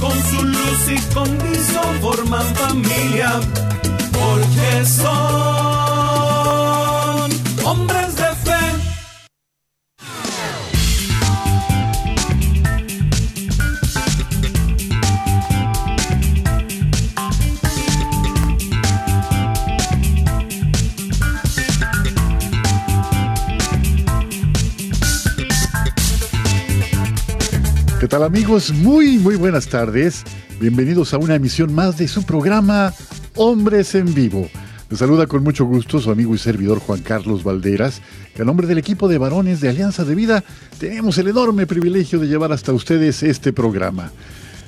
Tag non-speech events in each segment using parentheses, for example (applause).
con su luz y condición forman familia, porque son hombres ¿Qué tal amigos? Muy, muy buenas tardes. Bienvenidos a una emisión más de su programa Hombres en Vivo. Les saluda con mucho gusto su amigo y servidor Juan Carlos Valderas, que a nombre del equipo de varones de Alianza de Vida tenemos el enorme privilegio de llevar hasta ustedes este programa.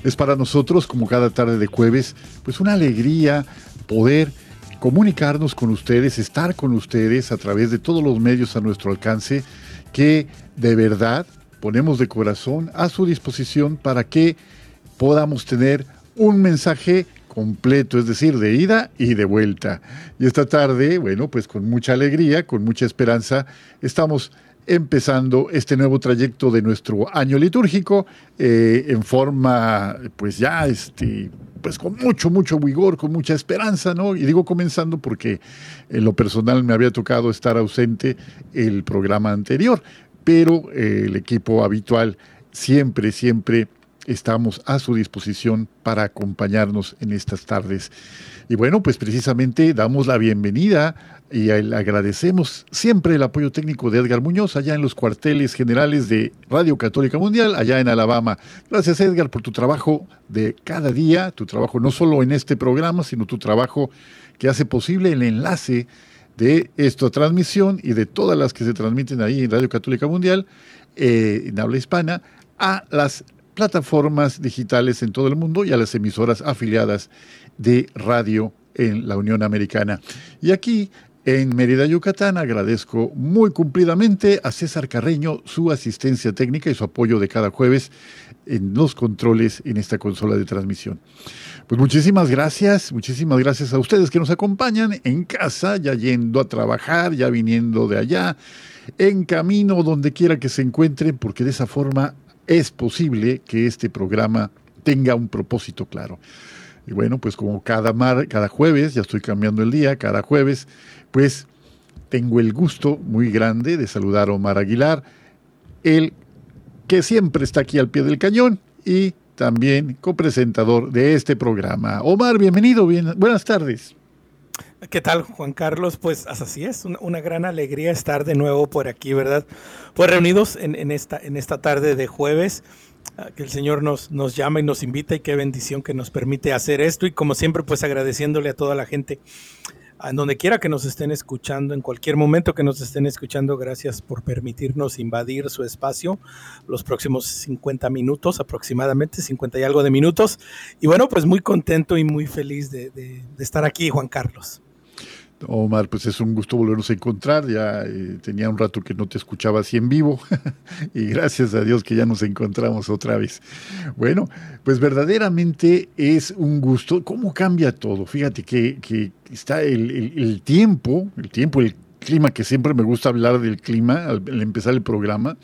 Es para nosotros, como cada tarde de jueves, pues una alegría poder comunicarnos con ustedes, estar con ustedes a través de todos los medios a nuestro alcance, que de verdad ponemos de corazón a su disposición para que podamos tener un mensaje completo, es decir, de ida y de vuelta. Y esta tarde, bueno, pues con mucha alegría, con mucha esperanza, estamos empezando este nuevo trayecto de nuestro año litúrgico eh, en forma, pues ya, este, pues con mucho, mucho vigor, con mucha esperanza, ¿no? Y digo comenzando porque en lo personal me había tocado estar ausente el programa anterior, pero eh, el equipo habitual siempre, siempre estamos a su disposición para acompañarnos en estas tardes. Y bueno, pues precisamente damos la bienvenida y agradecemos siempre el apoyo técnico de Edgar Muñoz allá en los cuarteles generales de Radio Católica Mundial, allá en Alabama. Gracias Edgar por tu trabajo de cada día, tu trabajo no solo en este programa, sino tu trabajo que hace posible el enlace de esta transmisión y de todas las que se transmiten ahí en Radio Católica Mundial, eh, en habla hispana, a las plataformas digitales en todo el mundo y a las emisoras afiliadas de radio en la Unión Americana. Y aquí en Mérida, Yucatán, agradezco muy cumplidamente a César Carreño su asistencia técnica y su apoyo de cada jueves en los controles en esta consola de transmisión. Pues muchísimas gracias, muchísimas gracias a ustedes que nos acompañan en casa, ya yendo a trabajar, ya viniendo de allá, en camino, donde quiera que se encuentren, porque de esa forma es posible que este programa tenga un propósito claro. Y bueno, pues como cada, mar, cada jueves, ya estoy cambiando el día, cada jueves, pues tengo el gusto muy grande de saludar a Omar Aguilar, el que siempre está aquí al pie del cañón y también copresentador de este programa. Omar, bienvenido, bien, buenas tardes. ¿Qué tal, Juan Carlos? Pues así es, una, gran alegría estar de nuevo por aquí, ¿verdad? Pues reunidos en, en, esta, en esta tarde de jueves, uh, que el Señor nos, nos llama y nos invita y qué bendición que nos permite hacer esto y como siempre, pues agradeciéndole a toda la gente en donde quiera que nos estén escuchando, en cualquier momento que nos estén escuchando, gracias por permitirnos invadir su espacio los próximos 50 minutos, aproximadamente 50 y algo de minutos. Y bueno, pues muy contento y muy feliz de, de, de estar aquí, Juan Carlos. Omar, pues es un gusto volvernos a encontrar. Ya eh, tenía un rato que no te escuchaba así en vivo (laughs) y gracias a Dios que ya nos encontramos otra vez. Bueno, pues verdaderamente es un gusto. ¿Cómo cambia todo? Fíjate que, está el, tiempo, el tiempo, el clima, que siempre me gusta hablar del clima al empezar el programa.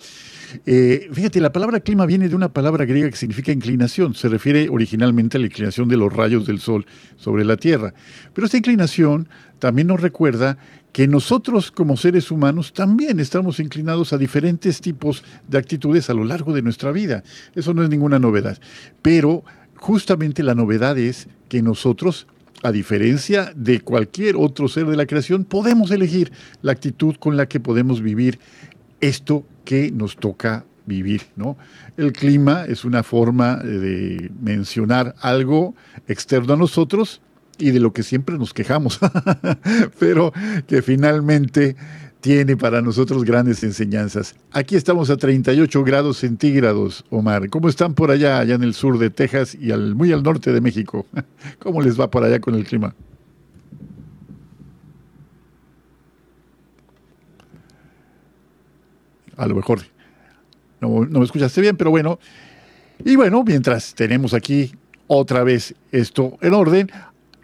Eh, fíjate, la palabra clima viene de una palabra griega que significa inclinación. Se refiere originalmente a la inclinación de los rayos del sol sobre la Tierra. Pero esta inclinación también nos recuerda que nosotros como seres humanos también estamos inclinados a diferentes tipos de actitudes a lo largo de nuestra vida. Eso no es ninguna novedad. Pero justamente la novedad es que nosotros a diferencia de cualquier otro ser de la creación, podemos elegir la actitud con la que podemos vivir esto que nos toca vivir, ¿no? El clima es una forma de mencionar algo externo a nosotros y de lo que siempre nos quejamos, (laughs) pero que finalmente tiene para nosotros grandes enseñanzas. Aquí estamos a 38 grados centígrados, Omar. ¿Cómo están por allá, allá en el sur de Texas y al, muy al norte de México? (laughs) ¿Cómo les va por allá con el clima? A lo mejor no, no me escuchaste bien, pero bueno. Y bueno, mientras tenemos aquí otra vez esto en orden,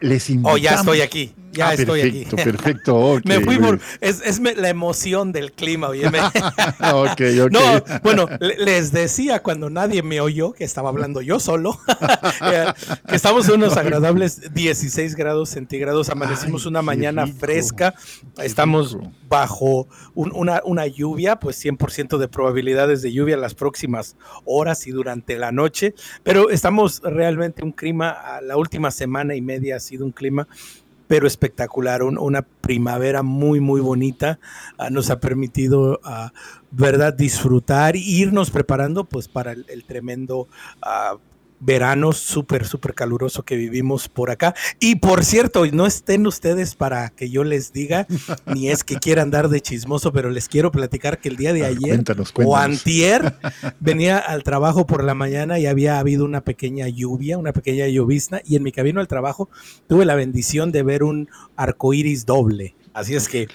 les invitamos. Oh, ya estoy aquí. Ya Ah, estoy perfecto, aquí. Perfecto, ok, (laughs) Me fui por. Es, es la emoción del clima, oye. me- (laughs) Ok, ok. No, bueno, le- les decía cuando nadie me oyó que estaba hablando yo solo, (laughs) eh, que estamos en unos agradables 16 grados centígrados, amanecimos Ay, una qué maña rico, fresca, estamos rico. bajo un- una, una lluvia, pues 100% de probabilidades de lluvia las próximas horas y durante la noche, pero estamos realmente un clima, la última semana y media ha sido un clima pero espectacular, un- una primavera muy, muy bonita. ah, nos ha permitido, ah, ¿verdad?, disfrutar irnos preparando pues para el, el tremendo ah, verano súper, súper caluroso que vivimos por acá. Y por cierto, no estén ustedes para que yo les diga, (laughs) ni es que quiera andar de chismoso, pero les quiero platicar que el día de A ver, ayer cuéntanos, o antier (laughs) venía al trabajo por la mañana y había habido una pequeña lluvia, una pequeña llovizna, y en mi camino al trabajo tuve la bendición de ver un arco iris doble. Así es que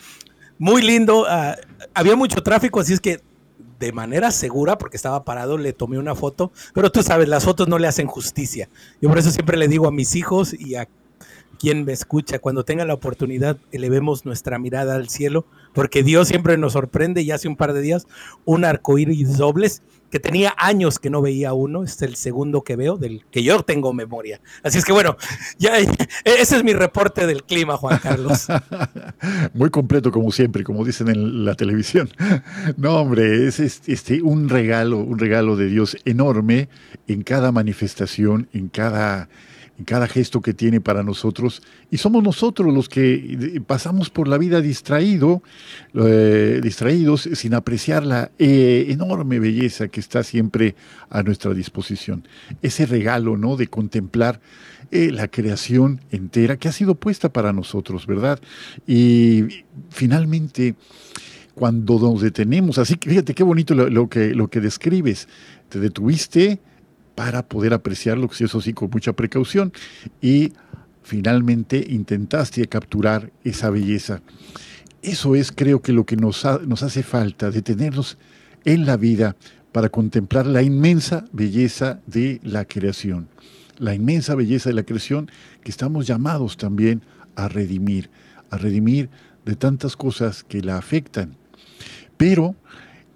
muy lindo. ah, había mucho tráfico, así es que de manera segura, porque estaba parado, le tomé una foto, pero tú sabes, las fotos no le hacen justicia. Yo por eso siempre le digo a mis hijos y a quien me escucha, cuando tenga la oportunidad, elevemos nuestra mirada al cielo, porque Dios siempre nos sorprende y hace un par de días un arco iris dobles que tenía años que no veía uno, es el segundo que veo, del que yo tengo memoria. Así es que bueno, ya (laughs) ese es mi reporte del clima, Juan Carlos. (laughs) Muy completo como siempre, como dicen en la televisión. (laughs) No, hombre, es este, un regalo, un regalo de Dios enorme en cada manifestación, en cada, cada gesto que tiene para nosotros. Y somos nosotros los que eh, pasamos por la vida distraído, eh, distraídos sin apreciar la eh, enorme belleza que está siempre a nuestra disposición. Ese regalo, ¿no? De contemplar la creación entera que ha sido puesta para nosotros, ¿verdad? Y finalmente, cuando nos detenemos, así que fíjate qué bonito lo que, lo que describes, te detuviste para poder apreciarlo, que eso sí, con mucha precaución, y finalmente intentaste capturar esa belleza. Eso es, creo que, lo que nos, nos hace falta, detenernos en la vida para contemplar la inmensa belleza de la creación, la inmensa belleza de la creación que estamos llamados también a redimir, a redimir de tantas cosas que la afectan. Pero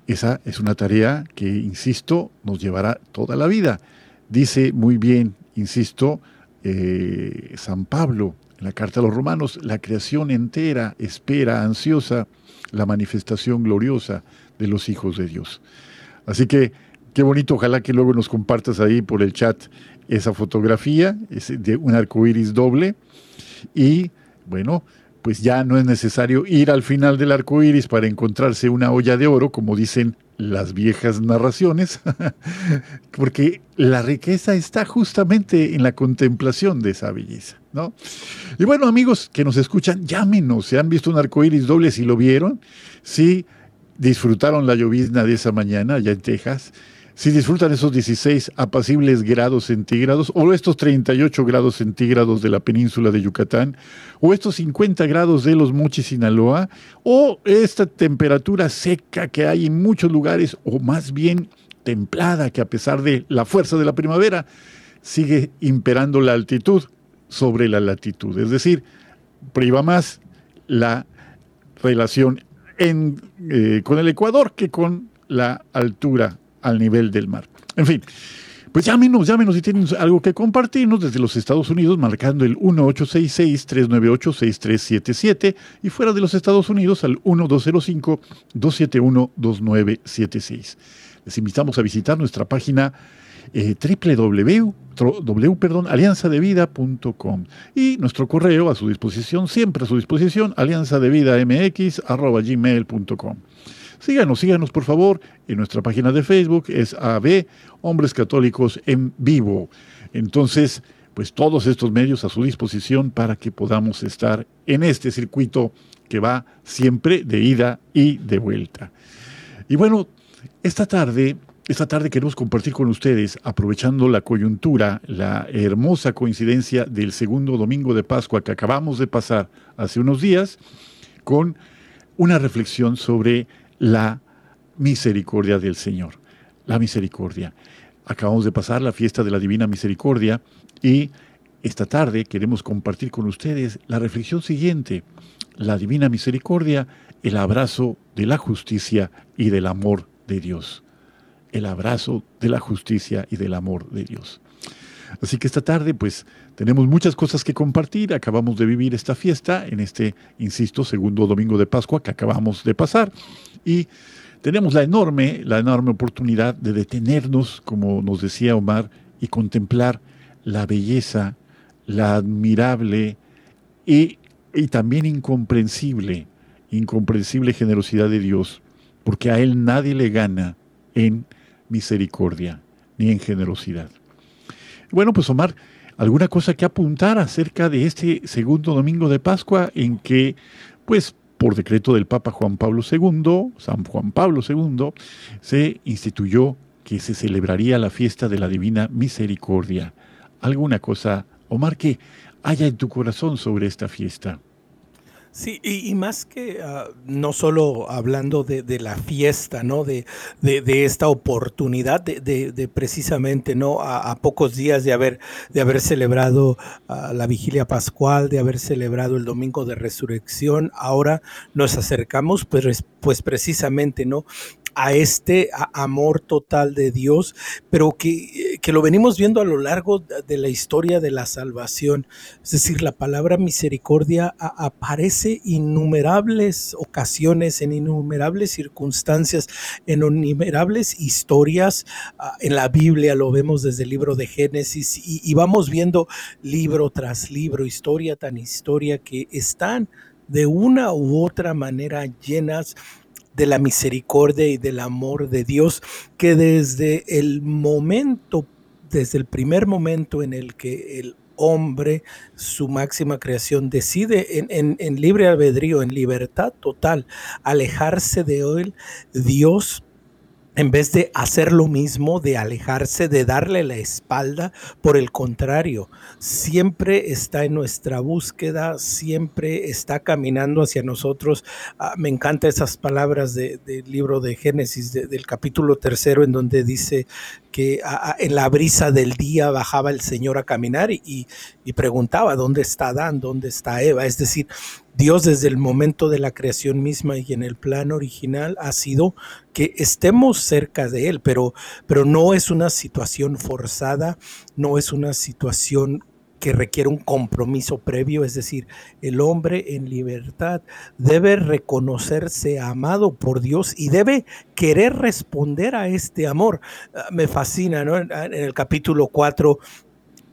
esa es una tarea que, insisto, nos llevará toda la vida. Dice muy bien, insisto, eh, San Pablo en la carta a los romanos, la creación entera espera ansiosa la manifestación gloriosa de los hijos de Dios. Así que qué bonito, ojalá que luego nos compartas ahí por el chat esa fotografía es de un arco iris doble y bueno, pues ya no es necesario ir al final del arco iris para encontrarse una olla de oro, como dicen las viejas narraciones, (laughs) porque la riqueza está justamente en la contemplación de esa belleza, ¿no? Y bueno, amigos que nos escuchan, llámenos, si han visto un arco iris doble, si lo vieron, si disfrutaron la llovizna de esa mañana allá en Texas, si disfrutan esos 16 apacibles grados centígrados o estos 38 grados centígrados de la península de Yucatán o estos 50 grados de los Mochis, Sinaloa o esta temperatura seca que hay en muchos lugares o más bien templada que a pesar de la fuerza de la primavera sigue imperando la altitud sobre la latitud, es decir, priva más la relación eh, con el Ecuador que con la altura al nivel del mar. En fin, pues llámenos, llámenos si tienen algo que compartirnos desde los Estados Unidos, marcando el 1866-398-6377 y fuera de los Estados Unidos al 1205-271-2976. Les invitamos a visitar nuestra página eh, www, alianzadevida.com y nuestro correo a su disposición, siempre a su disposición, alianzadevidamx.gmail.com. Síganos, síganos por favor en nuestra página de Facebook, es AB Hombres Católicos en Vivo. Entonces, pues todos estos medios a su disposición para que podamos estar en este circuito que va siempre de ida y de vuelta. Y bueno, esta tarde, esta tarde queremos compartir con ustedes, aprovechando la coyuntura, la hermosa coincidencia del segundo domingo de Pascua que acabamos de pasar hace unos días, con una reflexión sobre la misericordia del Señor. La misericordia. Acabamos de pasar la fiesta de la Divina Misericordia y esta tarde queremos compartir con ustedes la reflexión siguiente. La Divina Misericordia, el abrazo de la justicia y del amor de Dios. El abrazo de la justicia y del amor de Dios. Así que esta tarde, pues, tenemos muchas cosas que compartir. Acabamos de vivir esta fiesta en este, insisto, segundo domingo de Pascua que acabamos de pasar. Y tenemos la enorme, la enorme oportunidad de detenernos, como nos decía Omar, y contemplar la belleza, la admirable y, también incomprensible, incomprensible generosidad de Dios, porque a Él nadie le gana en misericordia ni en generosidad. Bueno, pues Omar, ¿alguna cosa que apuntar acerca de este segundo domingo de Pascua en que, pues, por decreto del Papa Juan Pablo II, San Juan Pablo II, se instituyó que se celebraría la fiesta de la Divina Misericordia. ¿Alguna cosa, Omar, que haya en tu corazón sobre esta fiesta? Sí, y, más que ah, no solo hablando de, la fiesta, ¿no? De, de, esta oportunidad de, precisamente, ¿no? A, pocos días de haber, de haber celebrado ah, la vigilia pascual, de haber celebrado el domingo de resurrección, ahora nos acercamos, pues, pues precisamente, ¿no? A este amor total de Dios, pero que, que, lo venimos viendo a lo largo de la historia de la salvación. Es decir, la palabra misericordia aparece innumerables ocasiones, en innumerables circunstancias, en innumerables historias. Ah, en la Biblia lo vemos desde el libro de Génesis y, y vamos viendo libro tras libro, historia tan historia, que están de una u otra manera llenas de la misericordia y del amor de Dios, que desde el momento, desde el primer momento en el que el hombre, su máxima creación, decide en, en libre albedrío, en libertad total, alejarse de él, Dios en vez de hacer lo mismo, de alejarse, de darle la espalda, por el contrario, siempre está en nuestra búsqueda, siempre está caminando hacia nosotros. Ah, me encantan esas palabras del libro de Génesis, del capítulo tercero, en donde dice que en la brisa del día bajaba el Señor a caminar y, y preguntaba, ¿dónde está Adán? ¿Dónde está Eva? Es decir, Dios desde el momento de la creación misma y en el plan original ha sido que estemos cerca de Él, pero, pero no es una situación forzada, no es una situación que requiere un compromiso previo, es decir, el hombre en libertad debe reconocerse amado por Dios y debe querer responder a este amor. Ah, me fascina, ¿no? En el capítulo 4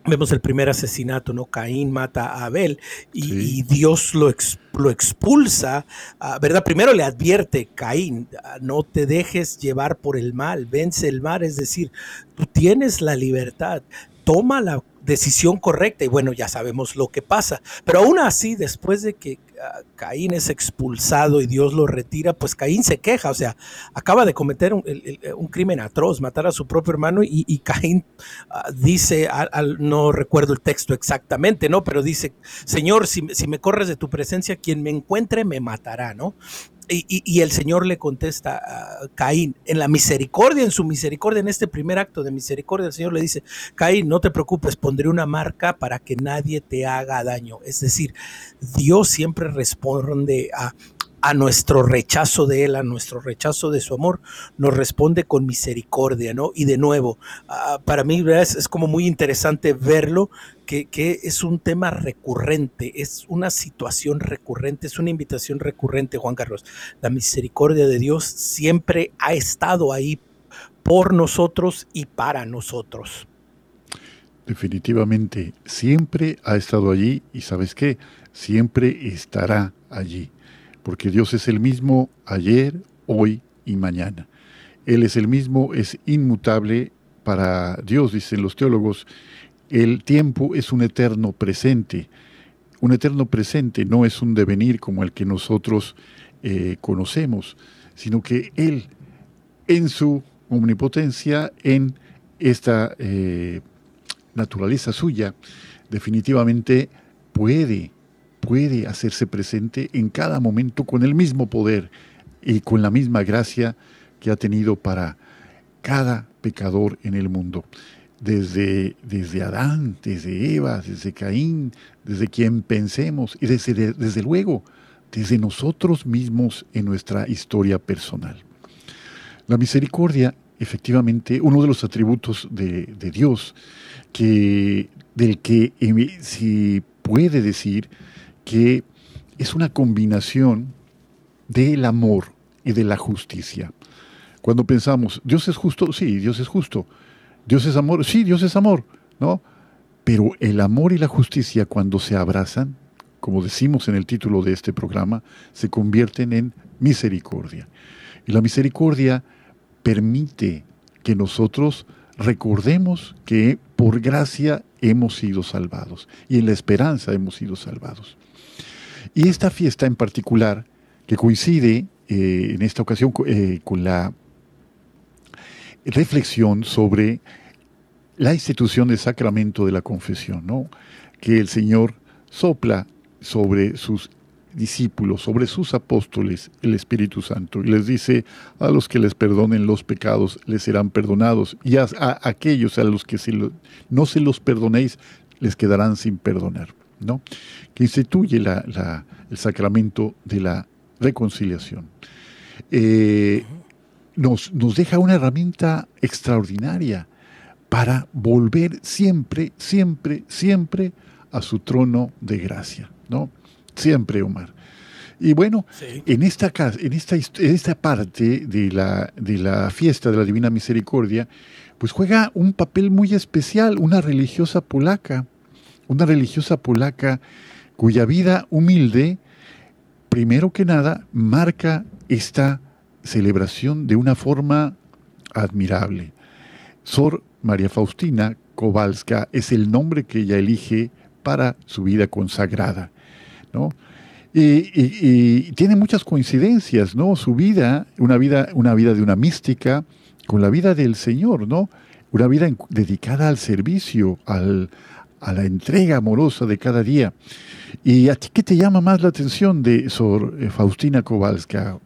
Vemos el primer asesinato, ¿no? Caín mata a Abel y, Dios lo, lo expulsa, ah, ¿verdad? Primero le advierte, Caín, ah, no te dejes llevar por el mal, vence el mal, es decir, tú tienes la libertad, toma la decisión correcta y bueno, ya sabemos lo que pasa. Pero aún así, después de que ah, Caín es expulsado y Dios lo retira, pues Caín se queja, o sea, acaba de cometer un, crimen atroz, matar a su propio hermano y, Caín ah, dice, no recuerdo el texto exactamente, ¿no? Pero dice, Señor, si, si me corres de tu presencia, quien me encuentre me matará, ¿no? Y, el Señor le contesta a Caín, en la misericordia, en su misericordia, en este primer acto de misericordia, el Señor le dice, Caín, no te preocupes, pondré una marca para que nadie te haga daño. Es decir, Dios siempre responde a, a nuestro rechazo de Él, a nuestro rechazo de su amor, nos responde con misericordia, ¿no? Y de nuevo, ah, para mí es, como muy interesante verlo, que, que, es un tema recurrente, es una situación recurrente, es una invitación recurrente, Juan Carlos. La misericordia de Dios siempre ha estado ahí por nosotros y para nosotros. Definitivamente, siempre ha estado allí y sabes qué, siempre estará allí porque Dios es el mismo ayer, hoy y mañana. Él es el mismo, es inmutable para Dios, dicen los teólogos. el tiempo es un eterno presente. Un eterno presente no es un devenir como el que nosotros eh, conocemos, sino que Él, en su omnipotencia, en esta eh, naturaleza suya, definitivamente puede, puede hacerse presente en cada momento con el mismo poder y con la misma gracia que ha tenido para cada pecador en el mundo. Desde, desde Adán, desde Eva, desde Caín, desde quien pensemos y desde, desde luego desde nosotros mismos en nuestra historia personal. La misericordia, efectivamente, uno de los atributos de, de Dios, que, del que se puede decir que es una combinación del amor y de la justicia. Cuando pensamos, Dios es justo, sí, Dios es justo. Dios es amor, sí, Dios es amor, ¿no? Pero el amor y la justicia cuando se abrazan, como decimos en el título de este programa, se convierten en misericordia. Y la misericordia permite que nosotros recordemos que por gracia hemos sido salvados y en la esperanza hemos sido salvados. Y esta fiesta en particular, que coincide eh, en esta ocasión eh, con la reflexión sobre la institución del sacramento de la confesión, ¿no? que el Señor sopla sobre sus discípulos, sobre sus apóstoles, el Espíritu Santo. Y les dice, a los que les perdonen los pecados, les serán perdonados. Y a, aquellos a los que no se los perdonéis, les quedarán sin perdonar. ¿No? Que instituye el sacramento de la reconciliación. Eh, nos, nos deja una herramienta extraordinaria para volver siempre, siempre, siempre a su trono de gracia. ¿no? Siempre, Omar. Y bueno, en, esta, en, esta, en esta parte de la, de la fiesta de la Divina Misericordia, pues juega un papel muy especial una religiosa polaca, una religiosa polaca cuya vida humilde, primero que nada, marca esta celebración de una forma admirable. Sor María Faustina Kowalska es el nombre que ella elige para su vida consagrada. ¿no? Y, tiene muchas coincidencias, ¿no? Su vida, una vida, una vida de una mística, con la vida del Señor, ¿no? Una vida dedicada al servicio, al, a la entrega amorosa de cada día. ¿Y a ti qué te llama más la atención de Sor eh, Faustina Kowalska?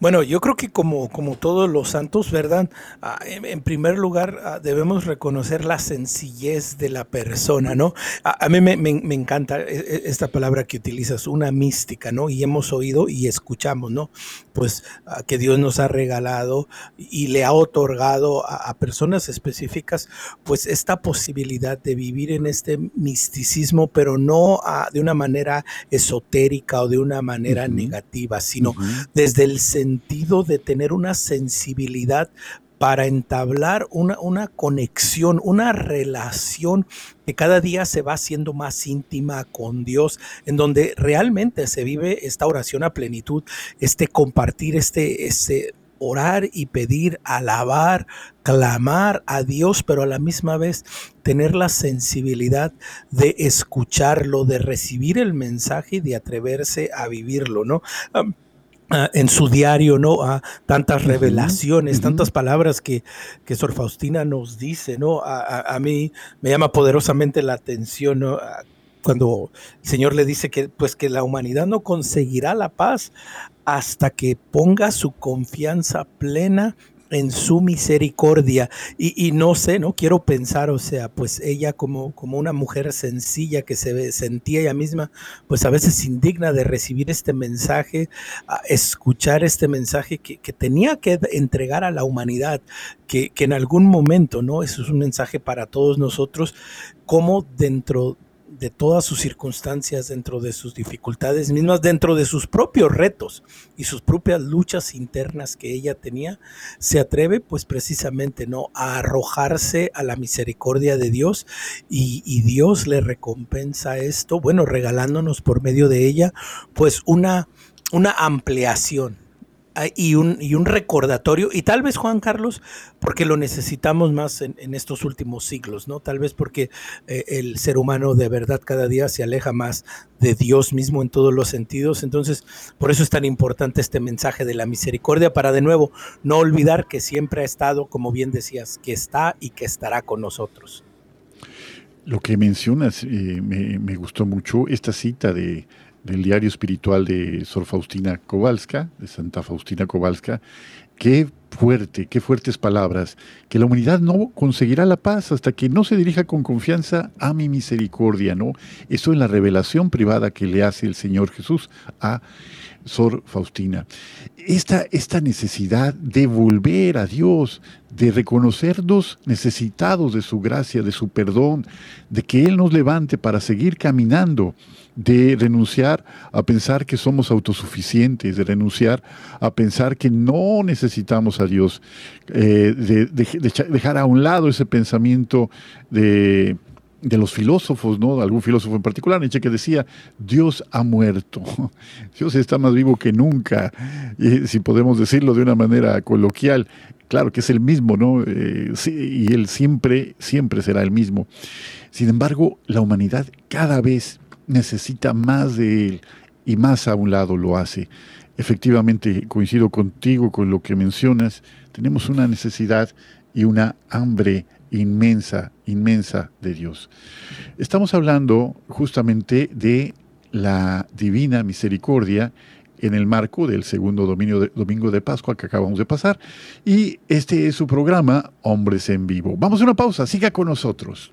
Bueno, yo creo que como, como todos los santos, ¿verdad? Ah, en, primer lugar, ah, debemos reconocer la sencillez de la persona, ¿no? A, mí me, encanta e, e, esta palabra que utilizas, una mística, ¿no? Y hemos oído y escuchamos, ¿no? Pues ah, que Dios nos ha regalado y le ha otorgado a, personas específicas, pues esta posibilidad de vivir en este misticismo, pero no de una manera esotérica o de una manera negativa, sino desde el sentido de tener una sensibilidad para entablar una, una, conexión, una relación que cada día se va haciendo más íntima con Dios, en donde realmente se vive esta oración a plenitud, este compartir, este, este orar y pedir, alabar, clamar a Dios, pero a la misma vez tener la sensibilidad de escucharlo, de recibir el mensaje y de atreverse a vivirlo, ¿no? Ah, en su diario, ¿no? A tantas revelaciones, tantas palabras que, que Sor Faustina nos dice, ¿no? A, mí me llama poderosamente la atención, ¿no? Cuando el Señor le dice que, pues, que la humanidad no conseguirá la paz hasta que ponga su confianza plena en su misericordia. Y, no sé, no quiero pensar, o sea, pues ella como, como una mujer sencilla que se sentía ella misma, pues a veces indigna de recibir este mensaje, escuchar este mensaje que, tenía que entregar a la humanidad, que, que en algún momento, ¿no? Eso es un mensaje para todos nosotros, como dentro de todas sus circunstancias, dentro de sus dificultades mismas, dentro de sus propios retos y sus propias luchas internas que ella tenía, se atreve pues precisamente no a arrojarse a la misericordia de Dios y, Dios le recompensa esto, bueno, regalándonos por medio de ella pues una, una ampliación y un, y un recordatorio, y tal vez Juan Carlos, porque lo necesitamos más en, estos últimos siglos, ¿no? Tal vez porque eh, el ser humano de verdad cada día se aleja más de Dios mismo en todos los sentidos. Entonces, por eso es tan importante este mensaje de la misericordia, para de nuevo no olvidar que siempre ha estado, como bien decías, que está y que estará con nosotros. Lo que mencionas eh, me, gustó mucho, esta cita de, del diario espiritual de Sor Faustina Kowalska, de Santa Faustina Kowalska, qué fuerte, qué fuertes palabras, que la humanidad no conseguirá la paz hasta que no se dirija con confianza a mi misericordia, ¿no? Eso en la revelación privada que le hace el Señor Jesús a Sor Faustina. Esta, esta necesidad de volver a Dios, de reconocernos necesitados de su gracia, de su perdón, de que Él nos levante para seguir caminando, de renunciar a pensar que somos autosuficientes, de renunciar a pensar que no necesitamos a Dios, eh, de, dejar a un lado ese pensamiento de de los filósofos, ¿no? Algún filósofo en particular, Nietzsche, que decía, Dios ha muerto, (laughs) Dios está más vivo que nunca, si podemos decirlo de una manera coloquial, claro que es el mismo, ¿no? Eh, y él siempre, siempre será el mismo. Sin embargo, la humanidad cada vez necesita más de él y más a un lado lo hace. Efectivamente, coincido contigo con lo que mencionas, tenemos una necesidad y una hambre inmensa, inmensa de Dios. Estamos hablando justamente de la divina misericordia en el marco del segundo domingo de Pascua que acabamos de pasar. Y este es su programa, Hombres en Vivo. Vamos a una pausa, siga con nosotros.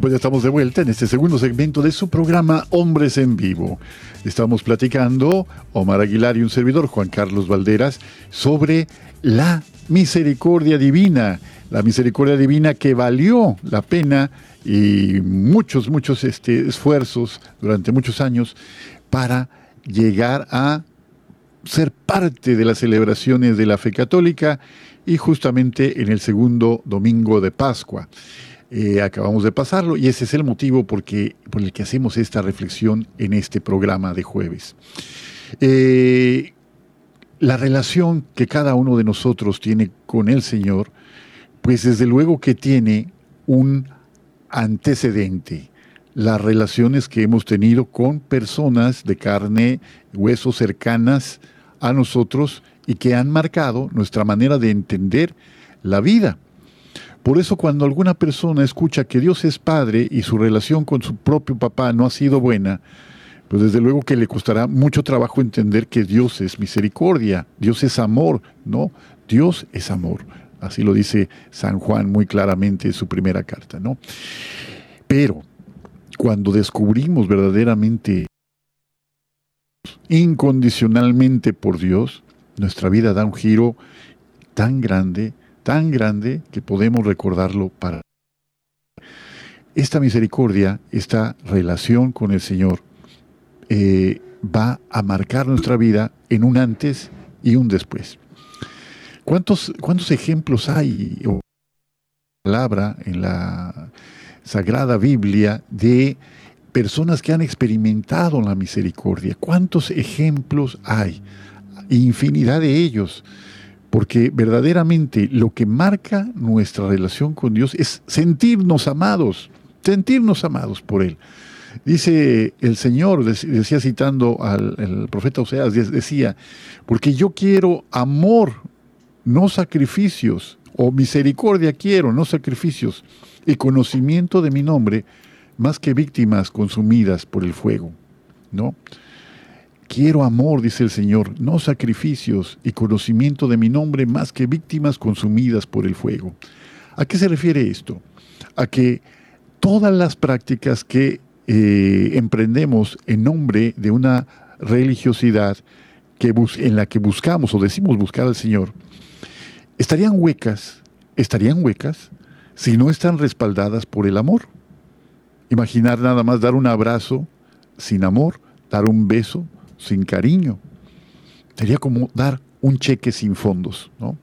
Pues ya estamos de vuelta en este segundo segmento de su programa Hombres en Vivo. Estamos platicando, Omar Aguilar y un servidor, Juan Carlos Valderas, sobre la misericordia divina, la misericordia divina que valió la pena y muchos, muchos este, esfuerzos durante muchos años para llegar a ser parte de las celebraciones de la fe católica y justamente en el segundo domingo de Pascua. Eh, acabamos de pasarlo y ese es el motivo por el que hacemos esta reflexión en este programa de jueves. Eh, la relación que cada uno de nosotros tiene con el Señor, pues desde luego que tiene un antecedente. Las relaciones que hemos tenido con personas de carne, hueso cercanas a nosotros y que han marcado nuestra manera de entender la vida. Por eso cuando alguna persona escucha que Dios es Padre y su relación con su propio papá no ha sido buena, pues desde luego que le costará mucho trabajo entender que Dios es misericordia, Dios es amor, ¿no? Dios es amor. Así lo dice San Juan muy claramente en su primera carta, ¿no? Pero cuando descubrimos verdaderamente incondicionalmente por Dios, nuestra vida da un giro tan grande tan grande que podemos recordarlo para esta misericordia, esta relación con el Señor, eh, va a marcar nuestra vida en un antes y un después. ¿Cuántos, cuántos ejemplos hay palabra en la Sagrada Biblia de personas que han experimentado la misericordia? ¿Cuántos ejemplos hay? Infinidad de ellos. Porque verdaderamente lo que marca nuestra relación con Dios es sentirnos amados, sentirnos amados por Él. Dice el Señor, decía citando al, profeta Oseas, decía, porque yo quiero amor, no sacrificios, o misericordia quiero, no sacrificios, y conocimiento de mi nombre, más que víctimas consumidas por el fuego. ¿No? Quiero amor, dice el Señor, no sacrificios y conocimiento de mi nombre más que víctimas consumidas por el fuego. ¿A qué se refiere esto? A que todas las prácticas que eh, emprendemos en nombre de una religiosidad que en la que buscamos o decimos buscar al Señor, estarían huecas, estarían huecas si no están respaldadas por el amor. Imaginar nada más dar un abrazo sin amor, dar un beso sin cariño. Sería como dar un cheque sin fondos, ¿no?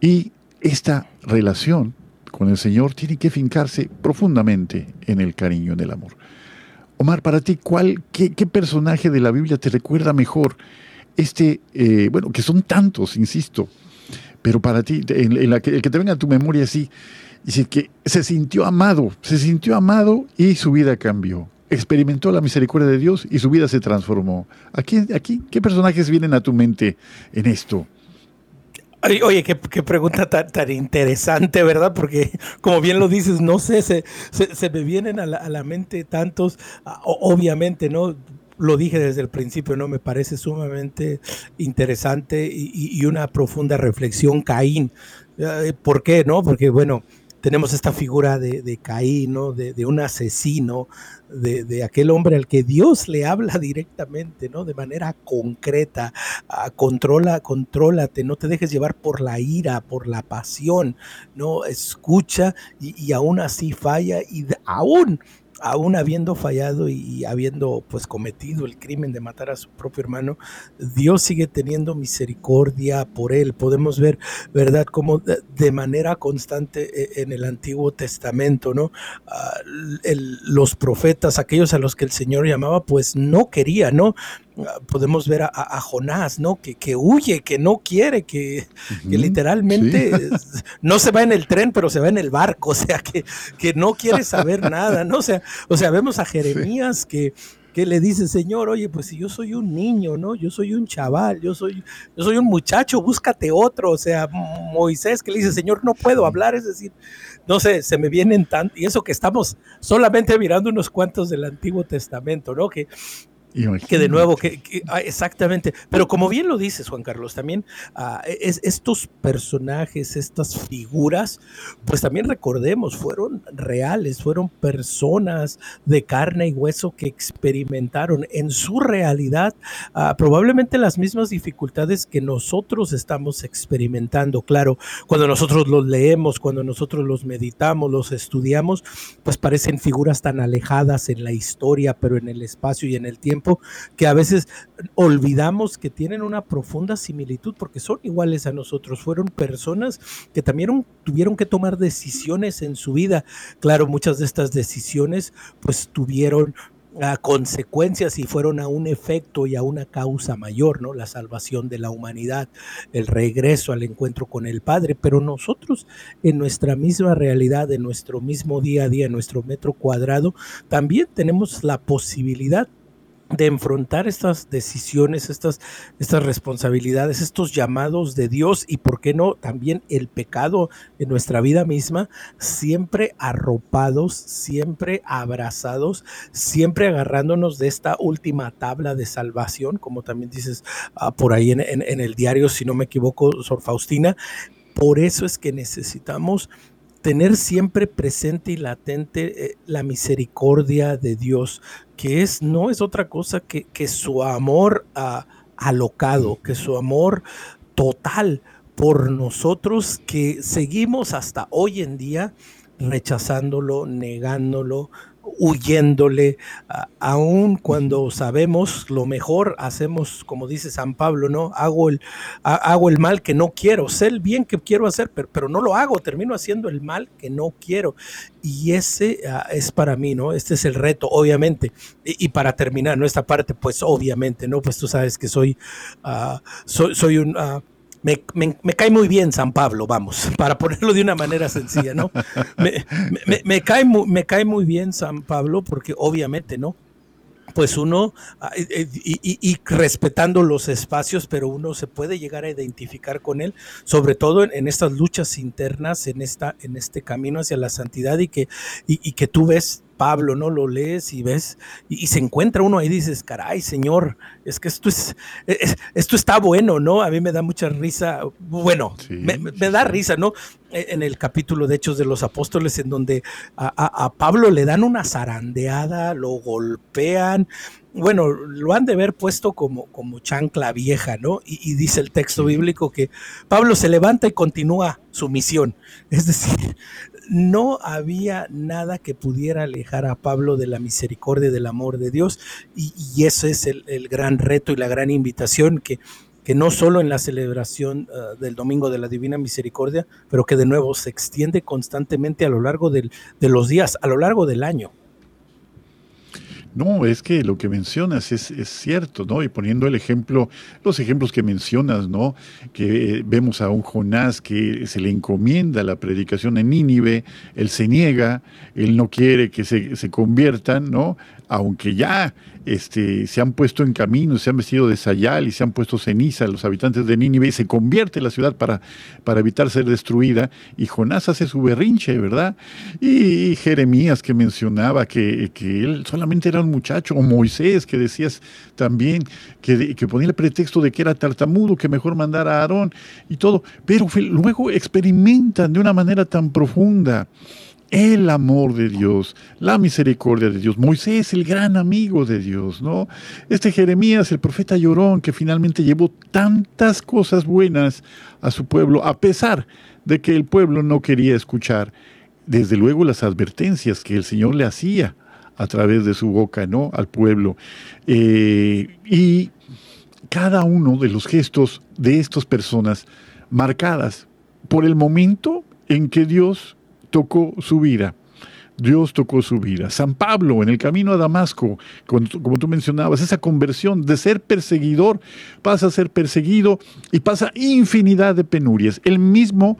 Y esta relación con el Señor tiene que fincarse profundamente en el cariño, en el amor. Omar, para ti, ¿cuál, qué, personaje de la Biblia te recuerda mejor? Este, eh, bueno, que son tantos, insisto, pero para ti, en, la que, el que te venga a tu memoria así, dice que se sintió amado, se sintió amado y su vida cambió experimentó la misericordia de Dios y su vida se transformó. Aquí, aquí ¿qué personajes vienen a tu mente en esto? Oye, qué, pregunta tan, interesante, ¿verdad? Porque como bien lo dices, no sé, se, me vienen a la, mente tantos, ah, obviamente, ¿no? Lo dije desde el principio, ¿no? Me parece sumamente interesante y, una profunda reflexión, Caín. Eh, ¿Por qué, no? Porque, bueno, tenemos esta figura de, Caín, ¿no? De, de, un asesino, de, aquel hombre al que Dios le habla directamente, ¿no? De manera concreta. Ah, controla, contrólate, no te dejes llevar por la ira, por la pasión, ¿no? Escucha y, y aún así falla y aún aún habiendo fallado y habiendo pues cometido el crimen de matar a su propio hermano, Dios sigue teniendo misericordia por él. Podemos ver, ¿verdad?, como de manera constante eh, en el Antiguo Testamento, ¿no? Ah, los profetas, aquellos a los que el Señor llamaba, pues no quería, ¿no? Podemos ver a, Jonás, ¿no? Que, que, huye, que no quiere, que, literalmente no se va en el tren, pero se va en el barco, (laughs) o sea, que, que no quiere saber nada, ¿no? O sea, o sea vemos a Jeremías que, que le dice, Señor, oye, pues si yo soy un niño, ¿no? Yo soy un chaval, yo soy, yo soy un muchacho, búscate otro. O sea, Moisés que le dice, Señor, no puedo hablar, es decir, no sé, se me vienen tan, y eso que estamos solamente mirando unos cuantos del Antiguo Testamento, ¿no? Que, que de nuevo, que, ah, exactamente, pero como bien lo dices, Juan Carlos, también ah, es, estos personajes, estas figuras, pues también recordemos, fueron reales, fueron personas de carne y hueso que experimentaron en su realidad ah, probablemente las mismas dificultades que nosotros estamos experimentando. Claro, cuando nosotros los leemos, cuando nosotros los meditamos, los estudiamos, pues parecen figuras tan alejadas en la historia, pero en el espacio y en el tiempo que a veces olvidamos que tienen una profunda similitud porque son iguales a nosotros. Fueron personas que también tuvieron que tomar decisiones en su vida. Claro, muchas de estas decisiones pues tuvieron a consecuencias y fueron a un efecto y a una causa mayor, ¿no? La salvación de la humanidad, el regreso al encuentro con el Padre, pero nosotros en nuestra misma realidad, en nuestro mismo día a día, en nuestro metro cuadrado, también tenemos la posibilidad de enfrentar estas decisiones, estas, estas responsabilidades, estos llamados de Dios y, ¿por qué no?, también el pecado en nuestra vida misma, siempre arropados, siempre abrazados, siempre agarrándonos de esta última tabla de salvación, como también dices ah, por ahí en, en el diario, si no me equivoco, Sor Faustina. Por eso es que necesitamos tener siempre presente y latente eh, la misericordia de Dios, que es, no es otra cosa que, que su amor ah, alocado, que su amor total por nosotros que seguimos hasta hoy en día rechazándolo, negándolo, huyéndole, aun cuando sabemos lo mejor, hacemos, como dice San Pablo, ¿no? Hago el, hago el mal que no quiero, sé el bien que quiero hacer, pero, pero no lo hago, termino haciendo el mal que no quiero. Y ese ah, es para mí, ¿no? Este es el reto, obviamente. Y, para terminar, ¿no? Esta parte, pues obviamente, ¿no? Pues tú sabes que soy, ah, soy, soy un... Ah, me, cae muy bien San Pablo, vamos, (laughs) para ponerlo de una manera sencilla, ¿no? Me, cae, me cae muy bien San Pablo porque obviamente, ¿no? Pues uno, y, respetando los espacios, pero uno se puede llegar a identificar con él, sobre todo en, estas luchas internas, en, esta, en este camino hacia la santidad y que, y, que tú ves Pablo, ¿no? Lo lees y ves, y, se encuentra uno ahí y dices, caray, Señor, es que esto es, esto está bueno, ¿no? A mí me da mucha risa, bueno, me, da risa, ¿no? E, en el capítulo de Hechos de los Apóstoles, en donde a, Pablo le dan una zarandeada, lo golpean, bueno, lo han de haber puesto como, como chancla vieja, ¿no? Y, y, dice el texto bíblico que Pablo se levanta y continúa su misión. Es decir, no había nada que pudiera alejar a Pablo de la misericordia y del amor de Dios. Y, ese es el, gran reto y la gran invitación que, no solo en la celebración ah, del Domingo de la Divina Misericordia, pero que de nuevo se extiende constantemente a lo largo de los días, a lo largo del año. No, es que lo que mencionas es, cierto, ¿no? Y poniendo el ejemplo, los ejemplos que mencionas, ¿no? Que eh, vemos a un Jonás que se le encomienda la predicación en Nínive, él se niega, él no quiere que se, se conviertan, ¿no? aunque ya este, se han puesto en camino, se han vestido de sayal y se han puesto ceniza los habitantes de Nínive y se convierte la ciudad para, para evitar ser destruida. Y Jonás hace su berrinche, ¿verdad? Y, Jeremías que mencionaba que, él solamente era un muchacho, o Moisés que decías también que, que ponía el pretexto de que era tartamudo, que mejor mandara a Aarón y todo. Pero luego experimentan de una manera tan profunda el amor de Dios, la misericordia de Dios. Moisés, el gran amigo de Dios, ¿no? Este Jeremías, el profeta llorón, que finalmente llevó tantas cosas buenas a su pueblo, a pesar de que el pueblo no quería escuchar, desde luego, las advertencias que el Señor le hacía a través de su boca, ¿no? Al pueblo. Eh, y cada uno de los gestos de estas personas marcadas por el momento en que Dios tocó su vida. Dios tocó su vida. San Pablo en el camino a Damasco, como tú mencionabas, esa conversión de ser perseguidor pasa a ser perseguido y pasa infinidad de penurias. Él mismo